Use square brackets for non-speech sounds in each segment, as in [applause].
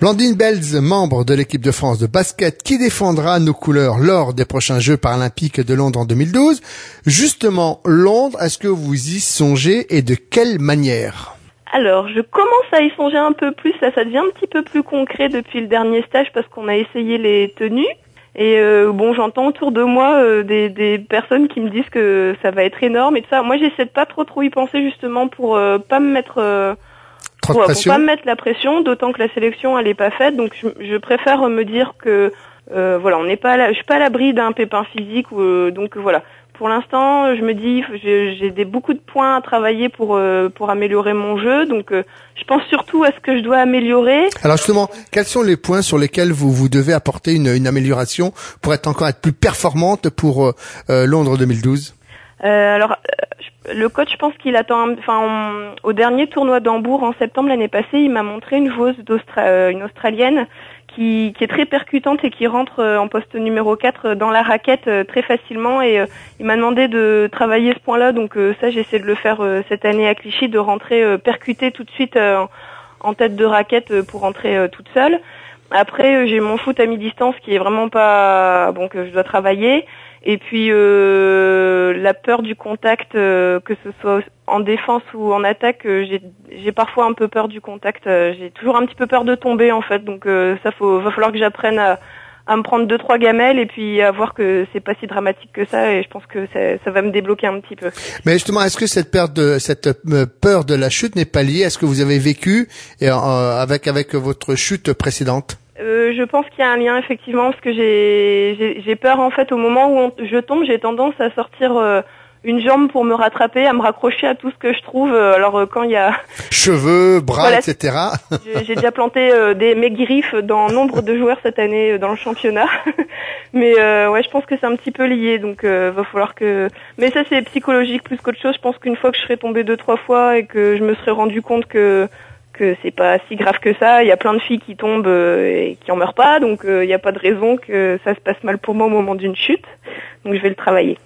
Blandine Belz, membre de l'équipe de France de basket qui défendra nos couleurs lors des prochains Jeux paralympiques de Londres en 2012. Justement, Londres, est-ce que vous y songez et de quelle manière? Alors, je commence à y songer un peu plus, ça, ça devient un petit peu plus concret depuis le dernier stage parce qu'on a essayé les tenues. Et euh, bon, j'entends autour de moi euh, des, personnes qui me disent que ça va être énorme et tout ça. Moi, j'essaie de pas trop trop y penser justement pour euh, pas me mettre pour, pas me mettre la pression, d'autant que la sélection elle est pas faite. Donc je, préfère me dire que euh, voilà, on n'est pas, je suis pas à l'abri d'un pépin physique. Euh, donc voilà. Pour l'instant, je me dis, j'ai des beaucoup de points à travailler pour euh, pour améliorer mon jeu. Donc, je pense surtout à ce que je dois améliorer. Alors justement, quels sont les points sur lesquels vous vous devez apporter une, une amélioration pour être encore être plus performante pour Londres 2012 Alors, le coach, je pense qu'il attend. Enfin, au dernier tournoi d'Hambourg en septembre l'année passée, il m'a montré une joueuse euh, une australienne qui, est très percutante et qui rentre euh, en poste numéro 4 dans la raquette euh, très facilement. Et il m'a demandé de travailler ce point-là. Donc ça, j'essaie de le faire cette année à Clichy, de rentrer percuter tout de suite en tête de raquette pour rentrer toute seule. Après, j'ai mon foot à mi-distance qui est vraiment pas bon que je dois travailler. Et puis euh, la peur du contact, euh, que ce soit en défense ou en attaque, euh, j'ai parfois un peu peur du contact. j'ai toujours un petit peu peur de tomber en fait. Donc ça faut, va falloir que j'apprenne à, me prendre deux trois gamelles et puis à voir que c'est pas si dramatique que ça. Et je pense que ça, ça va me débloquer un petit peu. Mais justement, est-ce que cette peur de cette peur de la chute n'est pas liée à ce que vous avez vécu et, avec avec votre chute précédente? Euh, je pense qu'il y a un lien effectivement parce que j'ai j'ai peur en fait au moment où je tombe j'ai tendance à sortir euh, une jambe pour me rattraper à me raccrocher à tout ce que je trouve. Euh, alors quand il y a cheveux [laughs] bras etc j'ai déjà planté des mes griffes dans nombre de joueurs cette année dans le championnat. [laughs] Mais ouais je pense que c'est un petit peu lié donc va falloir que mais ça c'est psychologique plus qu'autre chose. Je pense qu'une fois que je serai tombée deux trois fois et que je me serais rendu compte que que c'est pas si grave que ça. Il y a plein de filles qui tombent euh, et qui en meurent pas, donc euh, il n'y a pas de raison que ça se passe mal pour moi au moment d'une chute. Donc je vais le travailler.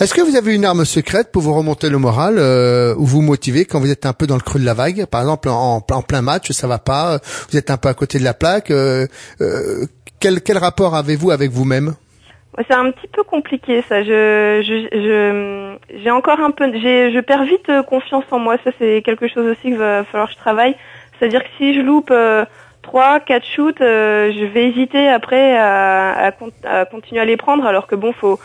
Est-ce que vous avez une arme secrète pour vous remonter le moral euh, ou vous motiver quand vous êtes un peu dans le creux de la vague? Par exemple, en, en plein match, ça va pas, vous êtes un peu à côté de la plaque. quel, quel rapport avez-vous avec vous-même? C'est un petit peu compliqué ça. Je, je, j'ai encore un peu, j'ai, je perds vite confiance en moi. Ça, c'est quelque chose aussi qu'il va falloir que je travaille. C'est-à-dire que si je loupe euh, trois, quatre shoots, euh, je vais hésiter après à, à, continuer à les prendre, alors que bon, faut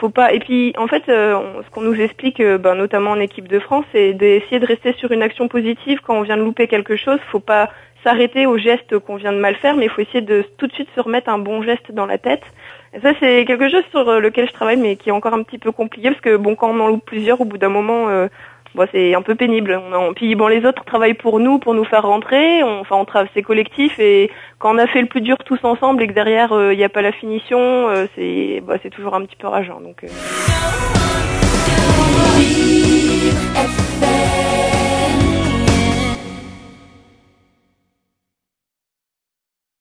faut pas. Et puis, en fait, euh, ce qu'on nous explique, ben, notamment en équipe de France, c'est d'essayer de rester sur une action positive quand on vient de louper quelque chose. Faut pas s'arrêter au geste qu'on vient de mal faire, mais il faut essayer de tout de suite se remettre un bon geste dans la tête. Et ça, c'est quelque chose sur lequel je travaille, mais qui est encore un petit peu compliqué, parce que bon, quand on en loupe plusieurs, au bout d'un moment, C'est un peu pénible. On, bon, les autres travaillent pour nous, pour nous faire rentrer. On, enfin, on travaille, c'est collectif et quand on a fait le plus dur tous ensemble et que derrière il euh, n'y a pas la finition, euh, c'est, bah, c'est toujours un petit peu rageant. Donc. Euh...